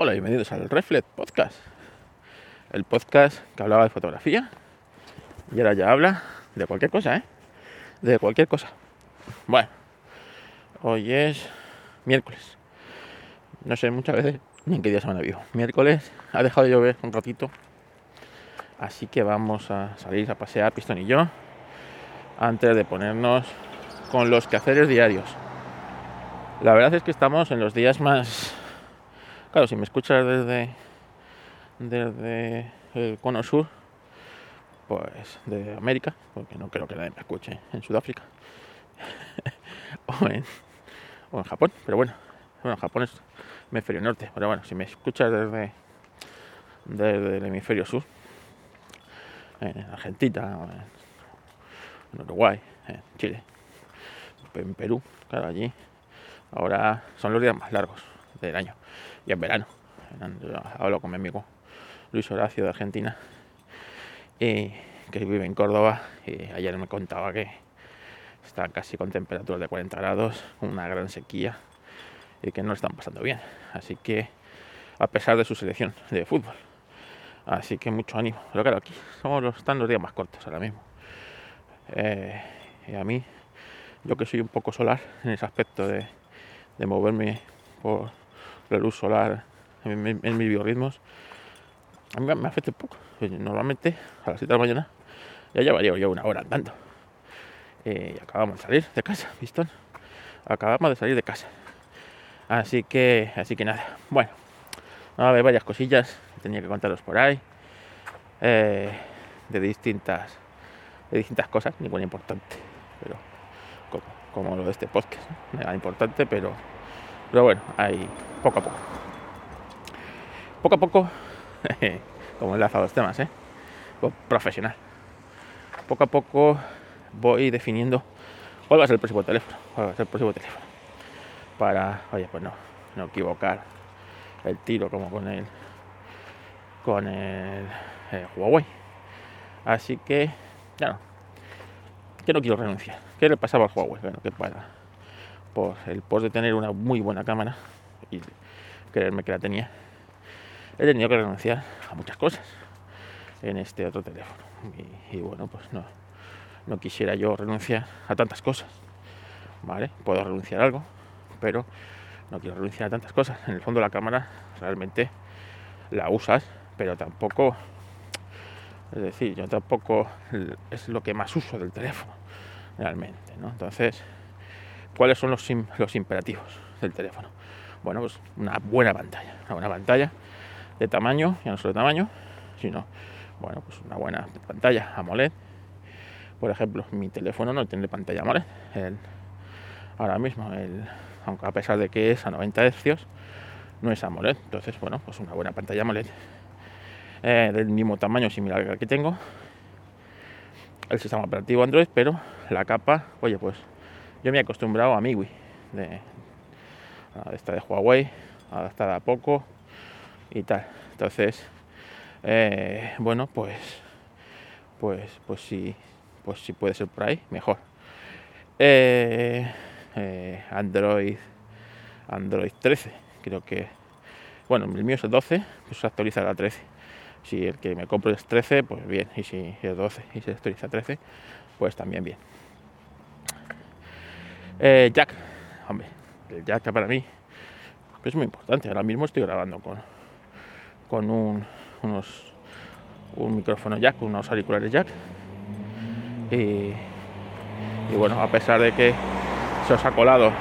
Hola, bienvenidos al Reflet Podcast. El podcast que hablaba de fotografía y ahora ya habla de cualquier cosa, ¿eh? De cualquier cosa. Bueno, hoy es miércoles. No sé muchas veces ni en qué día se me vivo. Miércoles ha dejado de llover un ratito. Así que vamos a salir a pasear, Pistón y yo, antes de ponernos con los quehaceres diarios. La verdad es que estamos en los días más Claro, si me escuchas desde, desde el cono sur, pues de América, porque no creo que nadie me escuche en Sudáfrica. O, en, o en Japón, pero bueno, bueno, Japón es hemisferio norte, pero bueno, si me escuchas desde, desde el hemisferio sur, en Argentina, en Uruguay, en Chile, en Perú, claro, allí, ahora son los días más largos del año y en verano. hablo con mi amigo Luis Horacio de Argentina, y que vive en Córdoba, y ayer me contaba que está casi con temperaturas de 40 grados, una gran sequía, y que no están pasando bien. Así que, a pesar de su selección de fútbol. Así que mucho ánimo. Pero claro, aquí somos los, están los días más cortos ahora mismo. Eh, y a mí, yo que soy un poco solar en ese aspecto de, de moverme por, la luz solar en, mis biorritmos, a mí me afecta un poco. Normalmente a las 7 de la mañana ya llevaría ya una hora andando. Eh, y acabamos de salir de casa, ¿vistón? Acabamos de salir de casa. Así que, así que nada. Bueno, a ver varias cosillas tenía que contaros por ahí. Eh, de distintas de distintas cosas, ninguna importante, pero como, lo de este podcast, nada importante, pero pero bueno, hay poco a poco. Poco a poco, como he enlazado los temas, ¿eh? profesional. Poco a poco voy definiendo cuál va a ser el próximo teléfono. Cuál va a ser el próximo teléfono. Para, oye, pues no, no equivocar el tiro como con el con el, eh, Huawei. Así que, claro, que no quiero renunciar. ¿Qué le pasaba al Huawei? Bueno, que para por el post de tener una muy buena cámara y creerme que la tenía, he tenido que renunciar a muchas cosas en este otro teléfono. Y, bueno, pues no, no quisiera yo renunciar a tantas cosas. ¿Vale? Puedo renunciar a algo, pero no quiero renunciar a tantas cosas. En el fondo la cámara realmente la usas, pero tampoco, es decir, yo tampoco es lo que más uso del teléfono, realmente, ¿no? Entonces, ¿Cuáles son los, los imperativos del teléfono? Bueno, pues una buena pantalla, una buena pantalla de tamaño, ya no solo de tamaño, sino, bueno, pues una buena pantalla AMOLED. Por ejemplo, mi teléfono no tiene pantalla AMOLED. ahora mismo, el, aunque a pesar de que es a 90 Hz, no es AMOLED. Entonces, bueno, pues una buena pantalla AMOLED eh, del mismo tamaño similar al que tengo. El sistema operativo Android, pero la capa, oye, pues yo me he acostumbrado a MIUI, de, esta de Huawei, adaptada a poco y tal. Entonces, eh, bueno, pues, pues, pues sí, pues si puede ser por ahí, mejor. Eh, eh, Android, Android 13, creo que, bueno, el mío es el 12, pues se actualiza a 13. Si el que me compro es 13, pues bien, y si es 12 y se actualiza a 13, pues también bien. Eh, jack, hombre, el jack para mí es muy importante. Ahora mismo estoy grabando con, con un, unos, un micrófono jack, unos auriculares jack. Y, bueno, a pesar de que se os ha colado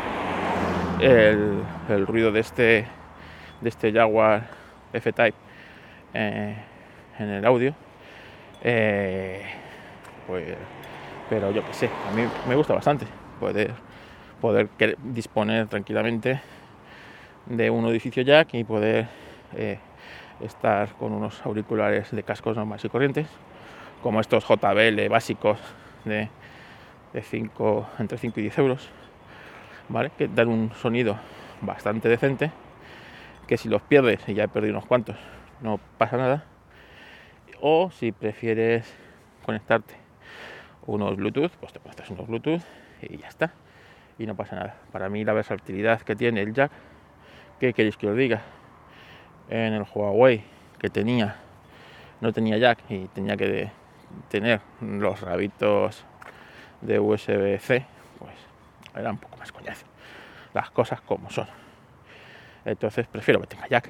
el, ruido de este, de este Jaguar F-Type eh, en el audio, eh, pues, pero yo que sé, a mí me gusta bastante poder poder disponer tranquilamente de un edificio jack y poder eh, estar con unos auriculares de cascos normales y corrientes, como estos JBL básicos de, de 5, entre 5 y 10 euros, ¿vale? que dan un sonido bastante decente, que si los pierdes, y ya he perdido unos cuantos, no pasa nada, o si prefieres conectarte unos Bluetooth, pues te pones unos Bluetooth y ya está y no pasa nada. Para mí la versatilidad que tiene el jack, ¿qué queréis que os diga? en el Huawei que tenía, no tenía jack y tenía que tener los rabitos de USB-C, pues era un poco más coñazo. Las cosas como son. Entonces prefiero que tenga jack.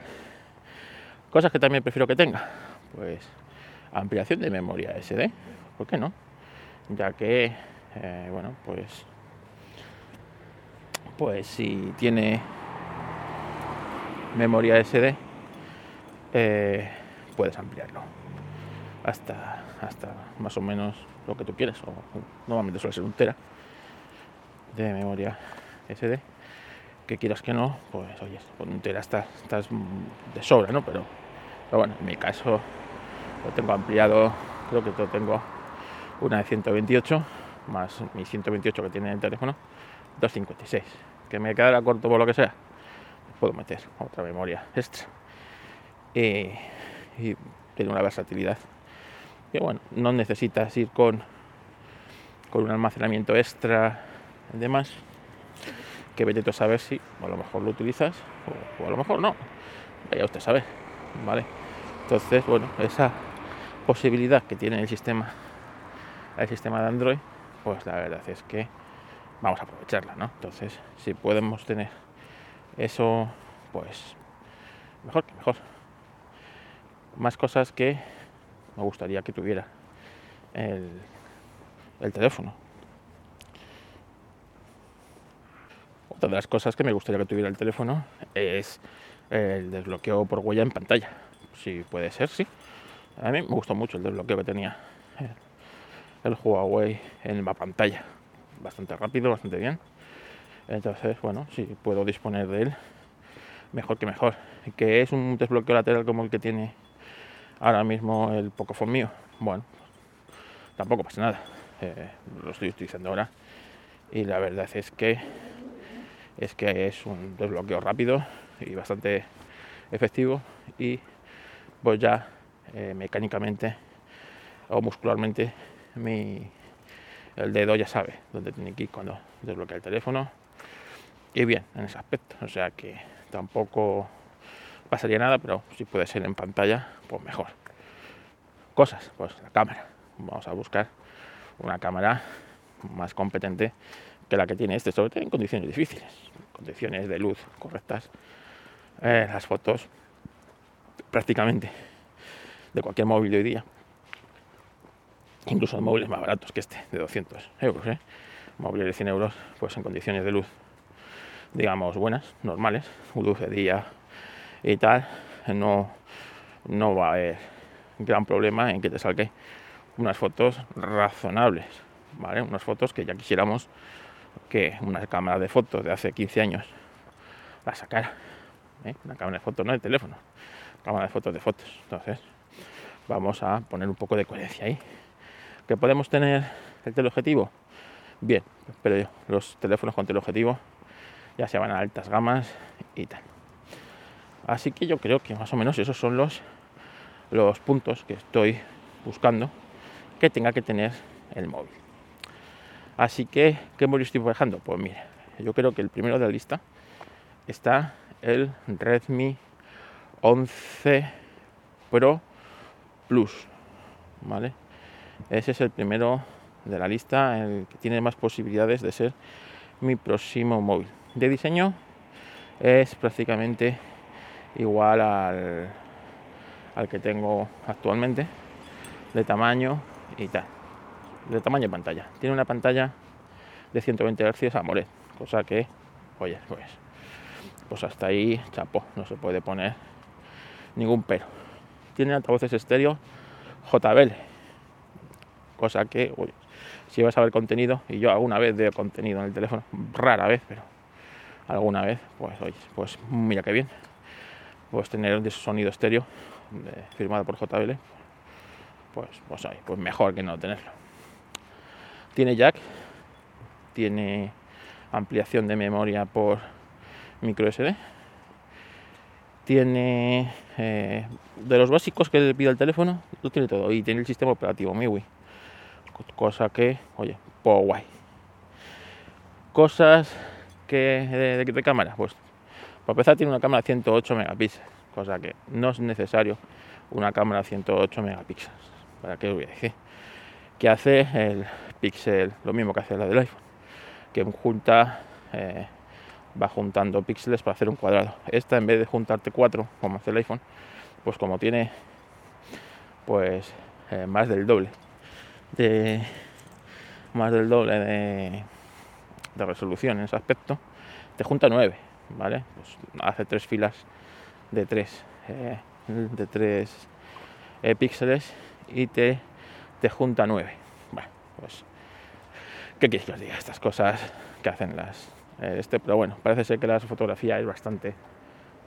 Cosas que también prefiero que tenga, pues ampliación de memoria SD, ¿por qué no? Ya que, eh, bueno, pues, pues si tiene memoria SD, eh, puedes ampliarlo. Hasta, hasta más o menos lo que tú quieres, o normalmente suele ser un tera de memoria SD que quieras que no, pues oye, con un tera estás, de sobra, ¿no? Pero, pero, bueno, en mi caso lo tengo ampliado, creo que tengo una de 128 más mi 128 que tiene el teléfono, 256. Que me quedará corto por lo que sea, puedo meter otra memoria extra. y tiene una versatilidad. Y bueno, no necesitas ir con, con un almacenamiento extra y demás que vete tú a saber si a lo mejor lo utilizas o, a lo mejor no. Vaya usted sabe, ¿vale? Entonces, bueno, esa posibilidad que tiene el sistema, el sistema de Android, pues la verdad es que vamos a aprovecharla, ¿no? Entonces, si podemos tener eso, pues mejor que mejor. Más cosas que me gustaría que tuviera el, el teléfono, Otra de las cosas que me gustaría que tuviera el teléfono es el desbloqueo por huella en pantalla. Si puede ser, sí. A mí me gustó mucho el desbloqueo que tenía el, Huawei en la pantalla. Bastante rápido, bastante bien. Entonces, bueno, si puedo disponer de él, mejor que mejor. Que es un desbloqueo lateral como el que tiene ahora mismo el Pocophone mío. Bueno, tampoco pasa nada. Eh, lo estoy utilizando ahora. Y la verdad es que es que es un desbloqueo rápido y bastante efectivo y pues ya eh, mecánicamente o muscularmente mi, el dedo ya sabe dónde tiene que ir cuando desbloquea el teléfono. Y bien en ese aspecto. O sea que tampoco pasaría nada pero si puede ser en pantalla pues mejor. Cosas pues la cámara. Vamos a buscar una cámara más competente que la que tiene este, sobre todo en condiciones difíciles, condiciones de luz correctas. Eh, las fotos prácticamente de cualquier móvil de hoy día, incluso móviles más baratos que este, de 200 euros, ¿eh? móviles de 100 euros, pues en condiciones de luz, digamos, buenas, normales, luz de día y tal, no, no va a haber gran problema en que te salga unas fotos razonables, ¿vale? Unas fotos que ya quisiéramos que una cámara de fotos de hace 15 años la sacara. ¿eh? Una cámara de fotos, no de teléfono, cámara de fotos de fotos. Entonces, vamos a poner un poco de coherencia ahí. ¿Que podemos tener el teleobjetivo? Bien, pero los teléfonos con teleobjetivo ya se van a altas gamas y tal. Así que yo creo que más o menos esos son los, los puntos que estoy buscando que tenga que tener el móvil. Así que, ¿qué móvil estoy dejando? Pues mire, yo creo que el primero de la lista está el Redmi 11 Pro Plus, ¿vale? Ese es el primero de la lista, el que tiene más posibilidades de ser mi próximo móvil. De diseño es prácticamente igual al, al que tengo actualmente, de tamaño y tal de tamaño de pantalla. Tiene una pantalla de 120 Hz AMOLED, cosa que, oye, pues, pues hasta ahí, chapo, no se puede poner ningún pero. Tiene altavoces estéreo JBL, cosa que, si vas a ver contenido, y yo alguna vez veo contenido en el teléfono, rara vez, pero alguna vez, pues oye, pues mira qué bien, pues tener un sonido estéreo firmado por JBL, pues, pues, oye, pues mejor que no tenerlo. Tiene jack, tiene ampliación de memoria por micro SD, tiene eh, de los básicos que le pide el teléfono, lo tiene todo y tiene el sistema operativo MIUI, cosa que, oye, pues guay. Cosas que de, cámara, pues para empezar tiene una cámara de 108 megapíxeles, cosa que no es necesario una cámara 108 megapíxeles. ¿Para qué voy a decir? Que hace el Pixel lo mismo que hace la del iPhone, que junta, eh, va juntando píxeles para hacer un cuadrado. Esta en vez de juntarte cuatro, como hace el iPhone, pues como tiene pues eh, más del doble de más del doble de, resolución en ese aspecto, te junta nueve, ¿vale? Pues hace tres filas de tres eh, de tres píxeles y te, te junta nueve. Bueno, pues ¿Qué quieres que os diga? Estas cosas que hacen las. Eh, este, pero bueno, parece ser que la fotografía es bastante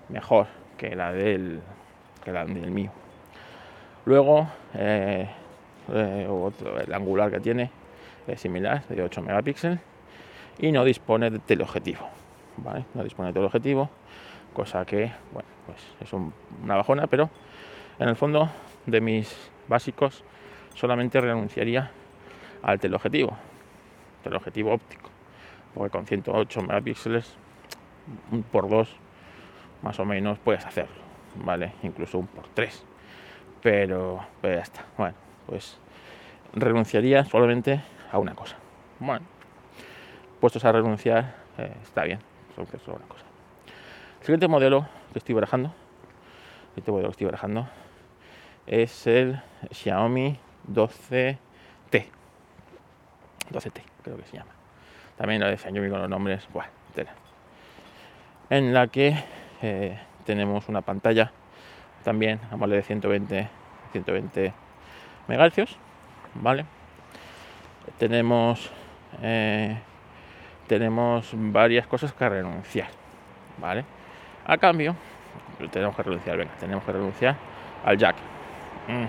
mejor que la del, que la del mío. Luego, eh, eh, otro, el angular que tiene es similar, de 8 megapíxeles, y no dispone de teleobjetivo. ¿vale? No dispone de teleobjetivo, cosa que, bueno, pues es una bajona, pero en el fondo de mis básicos solamente renunciaría al teleobjetivo del objetivo óptico, porque con 108 megapíxeles, un por 2 más o menos puedes hacerlo, ¿vale? Incluso un por 3, pero, pues ya está. Bueno, pues renunciaría solamente a una cosa. Bueno, puestos a renunciar, eh, está bien, solo una cosa. El siguiente modelo que estoy barajando, siguiente modelo que estoy barajando, es el Xiaomi 12T. 12T creo que se llama. También lo de Xiaomi con los nombres, bueno, En la que eh, tenemos una pantalla también AMOLED de 120, 120 megahercios, ¿vale? Tenemos eh, tenemos varias cosas que renunciar, ¿vale? A cambio, tenemos que renunciar, tenemos que renunciar al jack. Mm.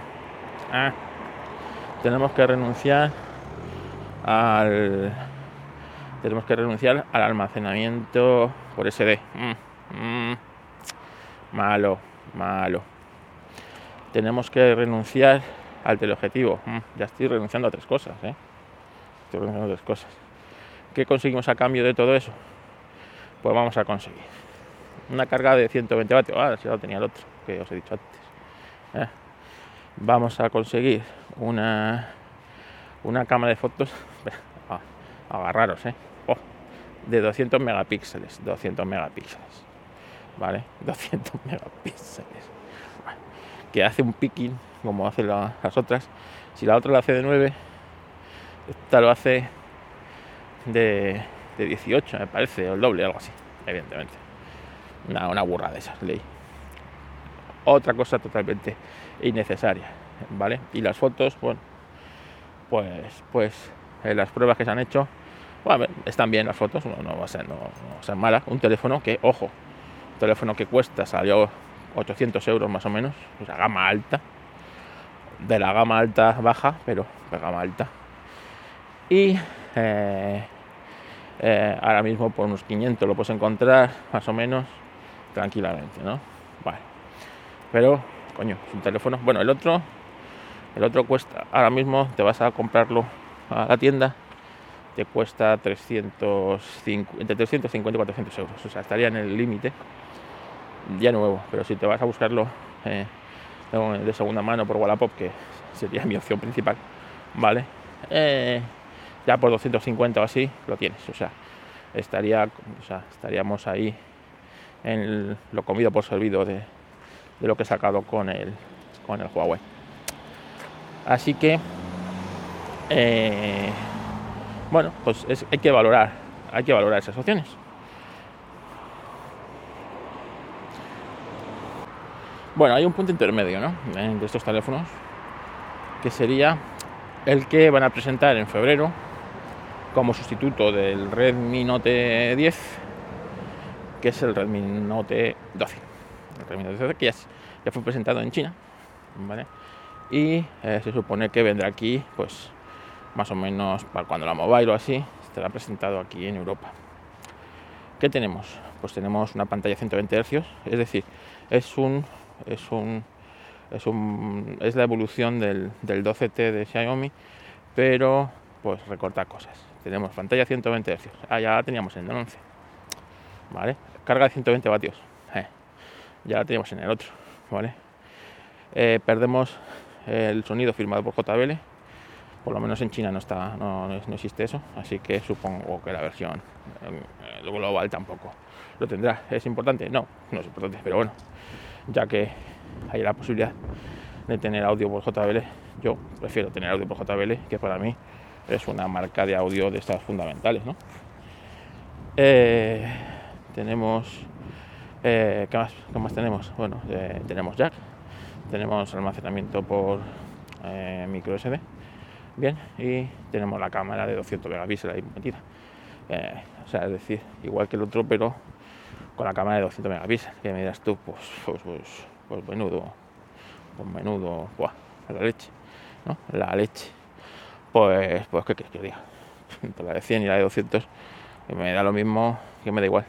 Ah. Tenemos que renunciar al tenemos que renunciar al almacenamiento por SD. Mm, mm, malo, malo. Tenemos que renunciar al teleobjetivo. Mm, ya estoy renunciando a tres cosas, ¿eh? Estoy renunciando a tres cosas. ¿Qué conseguimos a cambio de todo eso? Pues vamos a conseguir una carga de 120 vatios. Ah, si lo tenía el otro, que os he dicho antes. ¿eh? Vamos a conseguir una una cámara de fotos, agarraros, ¿eh? Oh, de 200 megapíxeles, 200 megapíxeles, ¿vale? 200 megapíxeles, que hace un picking como hacen las otras. Si la otra la hace de 9, esta lo hace de, de 18, me parece, o el doble, algo así, evidentemente. Una, una burra de esas, ley. Otra cosa totalmente innecesaria, ¿vale? Y las fotos, bueno, pues, pues eh, las pruebas que se han hecho, bueno, están bien las fotos, no, va a ser, no, no malas. Un teléfono que, ojo, un teléfono que cuesta, salió 800 euros más o menos, o sea, gama alta, de la gama alta baja, pero de gama alta. Y eh, eh, ahora mismo por unos 500 lo puedes encontrar más o menos tranquilamente, ¿no? Vale. Pero, coño, es un teléfono. Bueno, el otro el otro cuesta, ahora mismo te vas a comprarlo a la tienda, te cuesta 350, entre 350 y 400 euros. O sea, estaría en el límite ya nuevo. Pero si te vas a buscarlo eh, de segunda mano por Wallapop, que sería mi opción principal, ¿vale? Eh, ya por 250 o así lo tienes. O sea, estaría, o sea, estaríamos ahí en lo comido por servido de, lo que he sacado con el, con el Huawei. Así que, eh, bueno, pues hay que valorar, hay que valorar esas opciones. Bueno, hay un punto intermedio, ¿no? De estos teléfonos, que sería el que van a presentar en febrero como sustituto del Redmi Note 10, que es el Redmi Note 12. El Redmi Note 12 que ya, fue presentado en China, y eh, se supone que vendrá aquí pues más o menos para cuando la mobile o así estará presentado aquí en Europa ¿qué tenemos? pues tenemos una pantalla 120 Hz es decir es un es un es un es la evolución del, del 12T de Xiaomi pero pues recorta cosas tenemos pantalla 120 Hz ah ya la teníamos en el 11 vale carga de 120 vatios eh. ya la tenemos en el otro, ¿vale? Eh, perdemos el sonido firmado por JBL, por lo menos en China no está, no, no existe eso, así que supongo que la versión eh, global tampoco lo tendrá. ¿Es importante? No, no es importante, pero bueno, ya que hay la posibilidad de tener audio por JBL, yo prefiero tener audio por JBL, que para mí es una marca de audio de estas fundamentales. Eh, tenemos eh, ¿qué, más, ¿qué, más, tenemos? Bueno, eh, tenemos jack, tenemos almacenamiento por micro SD, bien, y tenemos la cámara de 200 megapíxeles ahí metida. O sea, es decir, igual que el otro, pero con la cámara de 200 megapíxeles. Que me dirás tú, pues, pues, pues, pues menudo, pues menudo, buah, la leche, ¿no? La leche. Pues, pues, ¿qué quieres que diga? Entre la de 100 y la de 200, que me da lo mismo, que me da igual,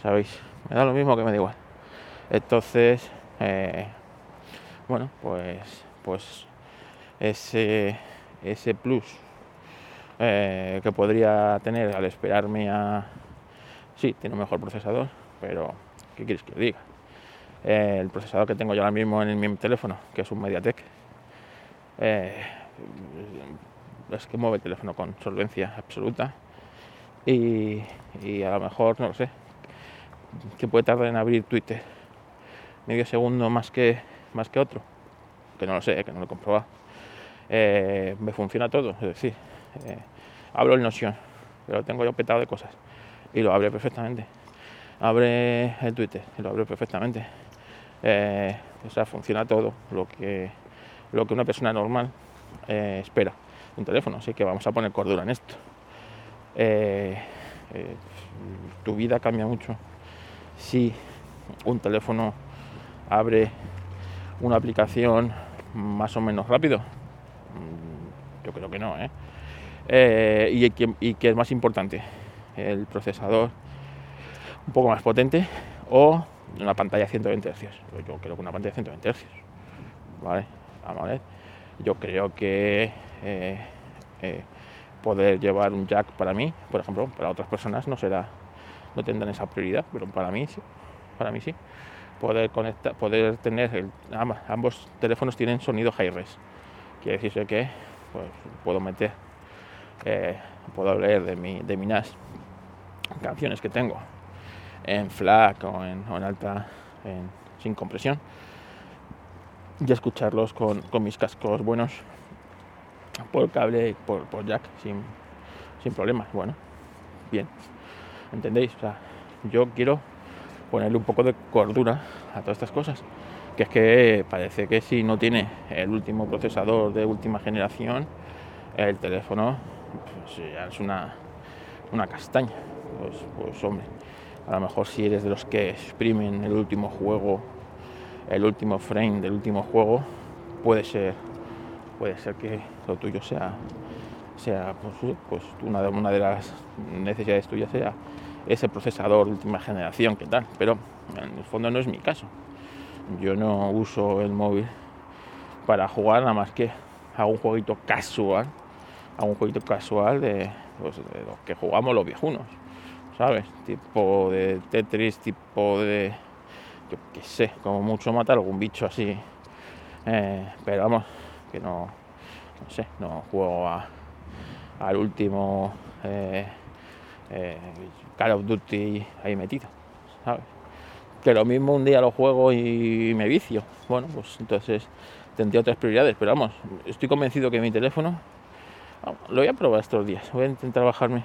¿sabéis? Me da lo mismo que me da igual. Entonces, eh, bueno, pues, pues ese, ese plus eh, que podría tener al esperarme a... Sí, tiene un mejor procesador, pero ¿qué quieres que diga? Eh, el procesador que tengo yo ahora mismo en mi teléfono, que es un MediaTek, eh, es que mueve el teléfono con solvencia absoluta y, y, a lo mejor, no lo sé, que puede tardar en abrir Twitter medio segundo más que, más que otro, que no lo sé, que no lo he comprobado. Eh, me funciona todo, es decir, eh, abro el Notion, pero tengo yo petado de cosas y lo abre perfectamente. Abre el Twitter y lo abre perfectamente. Eh, o sea, funciona todo lo que, lo que una persona normal eh, espera un teléfono. Así que vamos a poner cordura en esto. Eh, tu vida cambia mucho si un teléfono abre una aplicación más o menos rápido. Mm, yo creo que no, ¿eh? Eh, y, y, que, es más importante, el procesador un poco más potente o una pantalla 120 Hz. Yo creo que una pantalla 120 Hz. ¿Vale? A ver. Yo creo que eh, eh, poder llevar un jack para mí, por ejemplo, para otras personas no será, no tendrán esa prioridad, pero para mí sí. Para mí sí. Poder conectar, poder tener ambos teléfonos tienen sonido high res. Quiere decirse que pues, puedo meter eh, puedo leer de mi, de mi NAS canciones que tengo en FLAC o en, alta, sin compresión, y escucharlos con, con, mis cascos buenos por cable por, por jack sin, sin problemas. Bueno, bien, ¿entendéis? Yo quiero ponerle un poco de cordura a todas estas cosas. Que es que parece que si no tiene el último procesador de última generación, el teléfono pues ya es una, una castaña. Pues, pues, hombre, a lo mejor si eres de los que exprimen el último juego, el último frame del último juego, puede ser, puede ser que lo tuyo sea, sea pues, pues una, de, una de las necesidades tuyas sea ese procesador última generación, que tal, pero en el fondo no es mi caso. Yo no uso el móvil para jugar nada más que a un jueguito casual a un jueguito casual pues, de los que jugamos los viejunos, ¿sabes? Tipo de Tetris, tipo de, yo qué sé, como mucho matar algún bicho así. Eh, pero vamos, que no, no sé, no juego a, al último eh, eh, Call of Duty ahí metido, ¿sabes? Que lo mismo un día lo juego y me vicio. Bueno, pues entonces tendría otras prioridades, pero vamos, estoy convencido que mi teléfono lo voy a probar estos días. Voy a intentar bajarme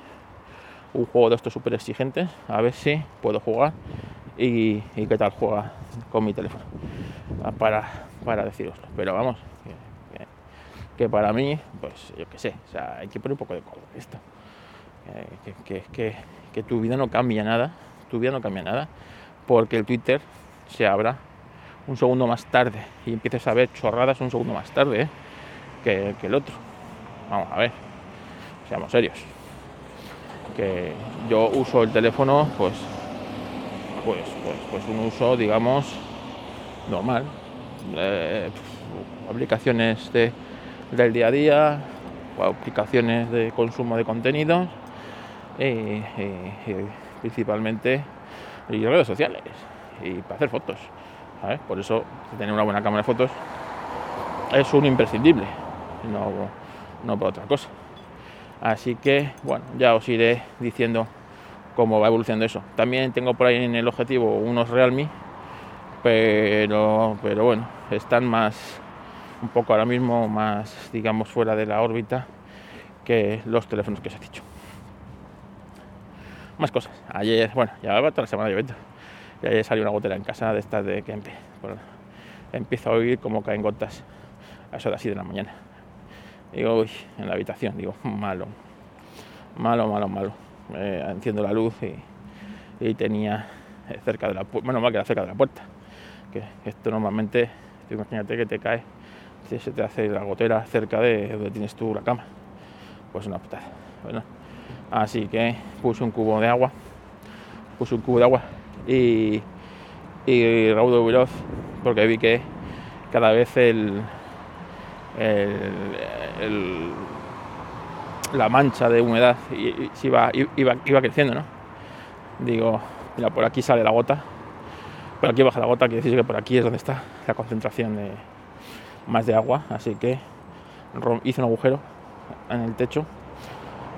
un juego de estos súper exigentes. A ver si puedo jugar y, qué tal juega con mi teléfono. Para, para deciroslo. Pero vamos, que, para mí, pues yo qué sé. O sea, hay que poner un poco de color esto. Que, que, que, tu vida no cambia nada. Tu vida no cambia nada. Porque el Twitter se abra un segundo más tarde y empieces a ver chorradas un segundo más tarde ¿eh? que el otro vamos a ver, seamos serios. Que yo uso el teléfono, pues, pues, pues, pues un uso, digamos, normal. Eh, aplicaciones de, del día a día, aplicaciones de consumo de contenidos y, principalmente redes sociales. y para hacer fotos. Por eso tener una buena cámara de fotos es un imprescindible, no, no por otra cosa. Así que, bueno, ya os iré diciendo cómo va evolucionando eso. También tengo por ahí en el objetivo unos Realme, pero, pero bueno, están más, un poco ahora mismo más, digamos, fuera de la órbita que los teléfonos que os he dicho. Más cosas. Ayer, bueno, ya va toda la semana lloviendo. Y ayer salió una gotera en casa de estas de que empiezo a oír como caen gotas a eso de así de la mañana. Digo, uy, en la habitación, digo, malo, malo, malo, malo. enciendo la luz y, tenía cerca de la puerta, bueno, mal que era cerca de la puerta. Que esto normalmente, imagínate que te cae, si se te hace la gotera cerca de donde tienes tú la cama. Pues una putada. Bueno, así que puse un cubo de agua, puse un cubo de agua y, y raudo veloz porque vi que cada vez el, la mancha de humedad iba, creciendo, ¿no? Digo, mira, por aquí sale la gota, por aquí baja la gota, quiere decir que por aquí es donde está la concentración de más de agua, así que hice un agujero en el techo,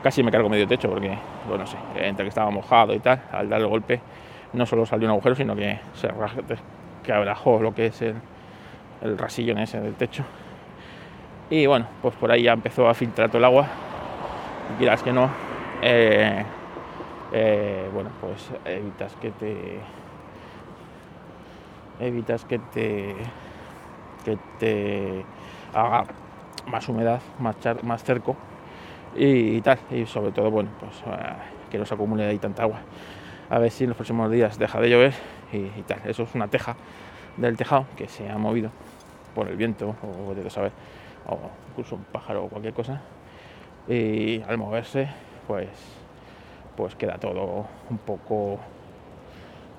casi me cargo medio techo porque, bueno, no sé, entre que estaba mojado y tal, al dar el golpe no solo salió un agujero, sino que se abrajó lo que es el, el rasillo en ese del techo y bueno, pues por ahí ya empezó a filtrar todo el agua. Y que no, eh, eh, bueno, pues evitas que te evitas que te que te haga más humedad, más, más cerco y, tal. Y sobre todo, bueno, pues eh, que no se acumule ahí tanta agua. A ver si en los próximos días deja de llover y, y tal. Eso es una teja del tejado que se ha movido por el viento o de saber o incluso un pájaro o cualquier cosa y al moverse pues pues queda todo un poco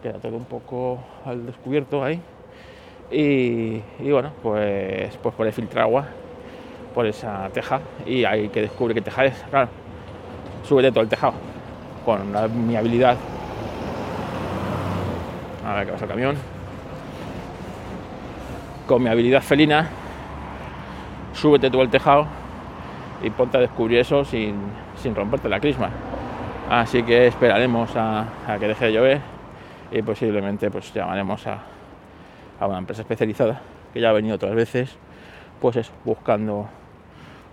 queda todo un poco al descubierto ahí. Y, bueno pues pues por filtrar agua por esa teja y hay que descubre qué teja es claro súbete todo el tejado con mi habilidad. A ver que pasa el camión. Con mi habilidad felina súbete tú al tejado y ponte a descubrir eso sin, romperte la crisma. Así que esperaremos a, que deje de llover y posiblemente pues llamaremos a, una empresa especializada que ya ha venido otras veces, pues es buscando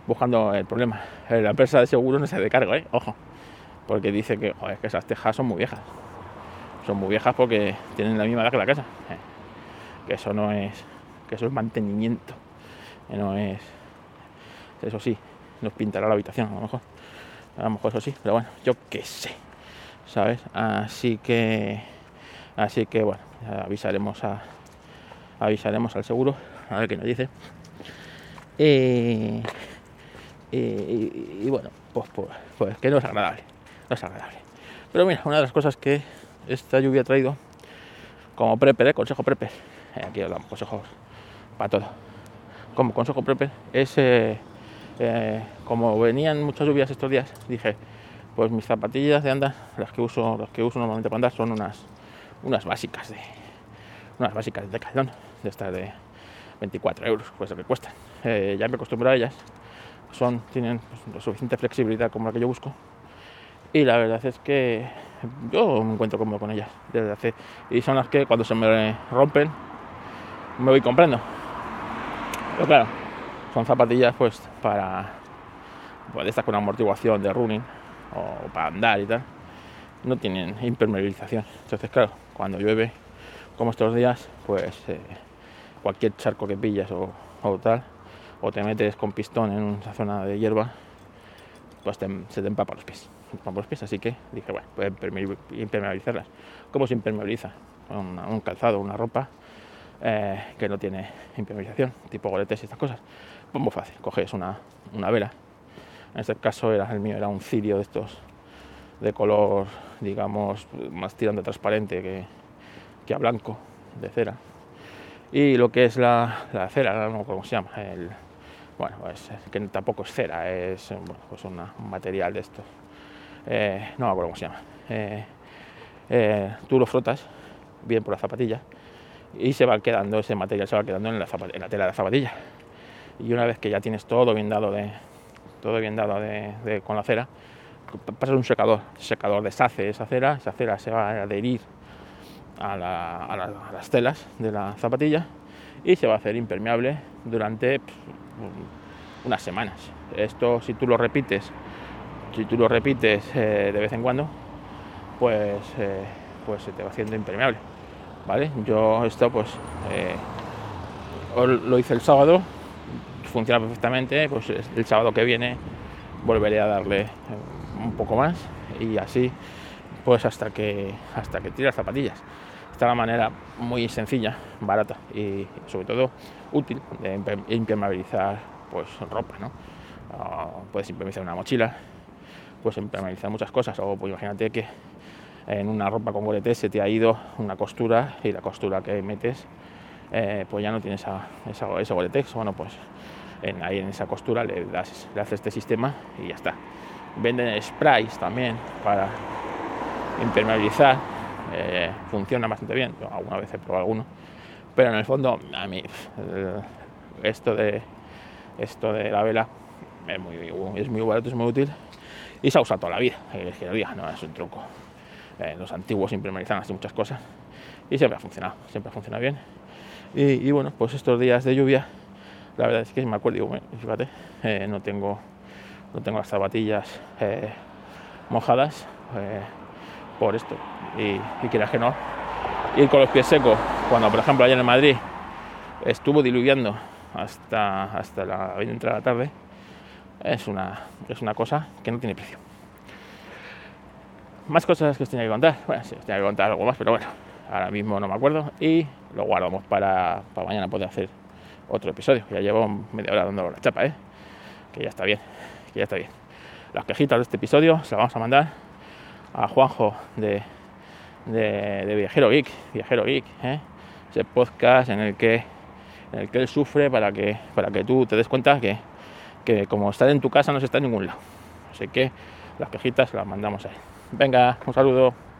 buscando el problema. La empresa de seguro no se de cargo, ¿eh? ojo, porque dice que, que esas tejas son muy viejas. Son muy viejas porque tienen la misma edad que la casa. ¿eh? Que eso no es, que eso es mantenimiento, no es eso sí, nos pintará la habitación, a lo mejor. A lo mejor eso sí, pero bueno, yo qué sé. ¿Sabes? Así que. Así que bueno, avisaremos a. Avisaremos al seguro, a ver qué nos dice. y, bueno, pues, pues, pues, que no es agradable. No es agradable. Pero mira, una de las cosas que esta lluvia ha traído, como prepper, ¿eh? consejo prepper, eh, aquí hablamos consejos para todo. Como consejo prepper es eh, eh, como venían muchas lluvias estos días, dije, pues mis zapatillas de andar, las que uso, las que uso normalmente para andar, son unas, unas básicas de unas básicas de calzón, de estas de 24 euros, pues lo que cuestan. Eh, ya me acostumbro a ellas, son, tienen pues, suficiente flexibilidad como la que yo busco. Y la verdad es que yo me encuentro cómodo con ellas desde hace. Y son las que cuando se me rompen me voy comprando. Pero claro, son zapatillas pues para pues, estas con amortiguación de running o para andar y tal no tienen impermeabilización. Entonces claro cuando llueve como estos días pues eh, cualquier charco que pillas o, tal o te metes con pistón en una zona de hierba pues se te empapa los pies pies. Así que dije bueno pueden impermeabilizarlas ¿cómo se impermeabiliza? un calzado una ropa eh, que no tiene impermeabilización tipo goletes y estas cosas pues muy fácil, coges una, vela. En este caso era el mío, era un cirio de estos de color, digamos, más tirando transparente que, que a blanco, de cera. Y lo que es la, cera, no cómo se llama, el, bueno, pues, que tampoco es cera, es pues un material de estos. Eh, no me acuerdo cómo se llama. Eh, eh, tú lo frotas bien por la zapatilla y se va quedando ese material se va quedando en la, en la tela de la zapatilla y una vez que ya tienes todo bien dado de todo bien dado de, con la cera pasas un secador el secador deshace esa cera esa cera se va a adherir a, las telas de la zapatilla y se va a hacer impermeable durante unas semanas. Esto si tú lo repites si tú lo repites eh, de vez en cuando pues eh, pues se te va haciendo impermeable vale yo esto pues eh, lo hice el sábado funciona perfectamente, pues el sábado que viene volveré a darle eh, un poco más y así pues hasta que hasta que tire las zapatillas. Esta es la manera muy sencilla, barata y sobre todo útil de impermeabilizar pues ropa, ¿no? Ah, puedes impermeabilizar una mochila, puedes impermeabilizar muchas cosas o pues imagínate que en una ropa con goletes se te ha ido una costura y la costura que metes eh, pues ya no tienes esa, esa, ese goletex, bueno pues en, ahí en esa costura le, das, le haces este sistema y ya está. Venden sprays también para impermeabilizar, eh, funciona bastante bien, Yo alguna vez he probado alguno, pero en el fondo a mí esto de esto de la vela es muy, es muy barato, es muy útil y se ha usado toda la vida, el día no es un truco. Eh, los antiguos impermeabilizan así muchas cosas y siempre ha funcionado, siempre ha funcionado bien. y bueno, pues estos días de lluvia la verdad es que me acuerdo, digo, fíjate, eh, no, tengo, no tengo las zapatillas eh, mojadas eh, por esto. Y, y quieras que no, ir con los pies secos, cuando por ejemplo ayer en Madrid estuvo diluviando hasta, hasta la entrada de la tarde, es una, es una cosa que no tiene precio. Más cosas que os tenía que contar. Bueno, sí, os tenía que contar algo más, pero bueno, ahora mismo no me acuerdo y lo guardamos para, para mañana poder hacer otro episodio. Ya llevo media hora dando la chapa, ¿eh? Que ya está bien, que ya está bien. Las quejitas de este episodio se las vamos a mandar a Juanjo de, de, Viajero Geek, Viajero Geek, ¿eh? ese podcast en el que en el que él sufre para que para que tú te des cuenta que, que como está en tu casa no se está en ningún lado. Así que las quejitas las mandamos a él. Venga, un saludo.